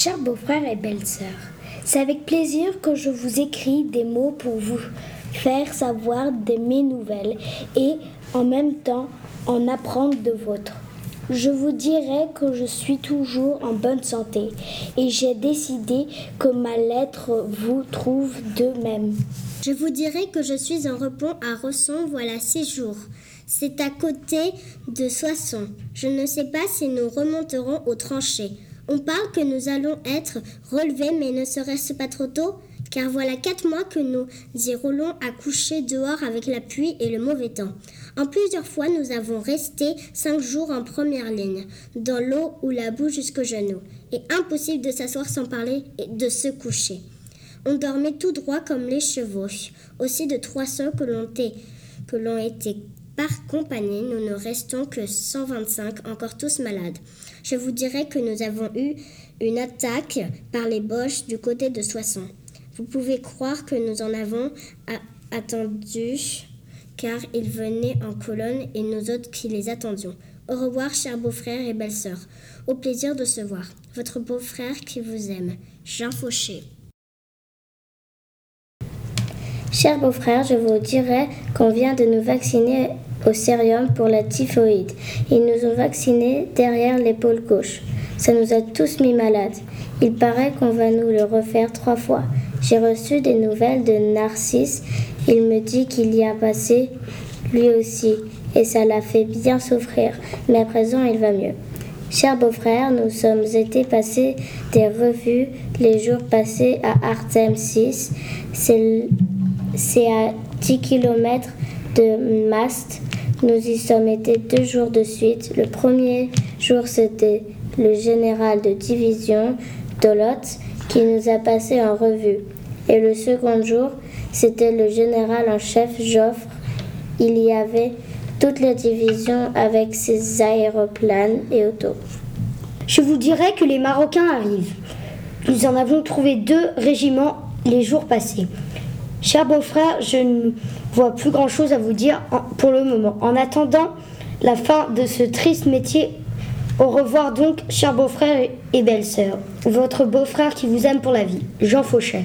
Chers beaux-frères et belles-sœurs, c'est avec plaisir que je vous écris des mots pour vous faire savoir de mes nouvelles et en même temps en apprendre de vôtres. Je vous dirai que je suis toujours en bonne santé et j'ai décidé que ma lettre vous trouve de même. Je vous dirai que je suis en repos à Rosson voilà six jours. C'est à côté de Soissons. Je ne sais pas si nous remonterons aux tranchées. On parle que nous allons être relevés, mais ne serait-ce pas trop tôt? Car voilà quatre mois que nous y roulons à coucher dehors avec la pluie et le mauvais temps. En plusieurs fois, nous avons resté cinq jours en première ligne, dans l'eau ou la boue jusqu'aux genoux, et impossible de s'asseoir sans parler et de se coucher. On dormait tout droit comme les chevaux. Aussi de trois cents que l'on était, que l'on était par compagnie, nous ne restons que 125, encore tous malades. Je vous dirai que nous avons eu une attaque par les Boches du côté de Soissons. Vous pouvez croire que nous en avons attendu, car ils venaient en colonne et nous autres qui les attendions. Au revoir, chers beaux-frères et belles-sœurs. Au plaisir de se voir. Votre beau-frère qui vous aime, Jean Fauché. Chers beaux-frères, je vous dirai qu'on vient de nous vacciner au sérium pour la typhoïde. Ils nous ont vaccinés derrière l'épaule gauche. Ça nous a tous mis malades. Il paraît qu'on va nous le refaire trois fois. J'ai reçu des nouvelles de Narcisse. Il me dit qu'il y a passé lui aussi et ça l'a fait bien souffrir. Mais à présent, il va mieux. Chers beaux-frères, nous sommes été passer des revues les jours passés à Artem 6. C'est à 10 km de Mast. Nous y sommes été deux jours de suite. Le premier jour, c'était le général de division Dolot qui nous a passé en revue. Et le second jour, c'était le général en chef Joffre. Il y avait toutes les divisions avec ses aéroplanes et autos. Je vous dirais que les Marocains arrivent. Nous en avons trouvé deux régiments les jours passés. Cher beau-frère, je ne vois plus grand-chose à vous dire pour le moment. En attendant la fin de ce triste métier, au revoir donc, cher beau-frère et belle-sœur. Votre beau-frère qui vous aime pour la vie, Jean Fauchet.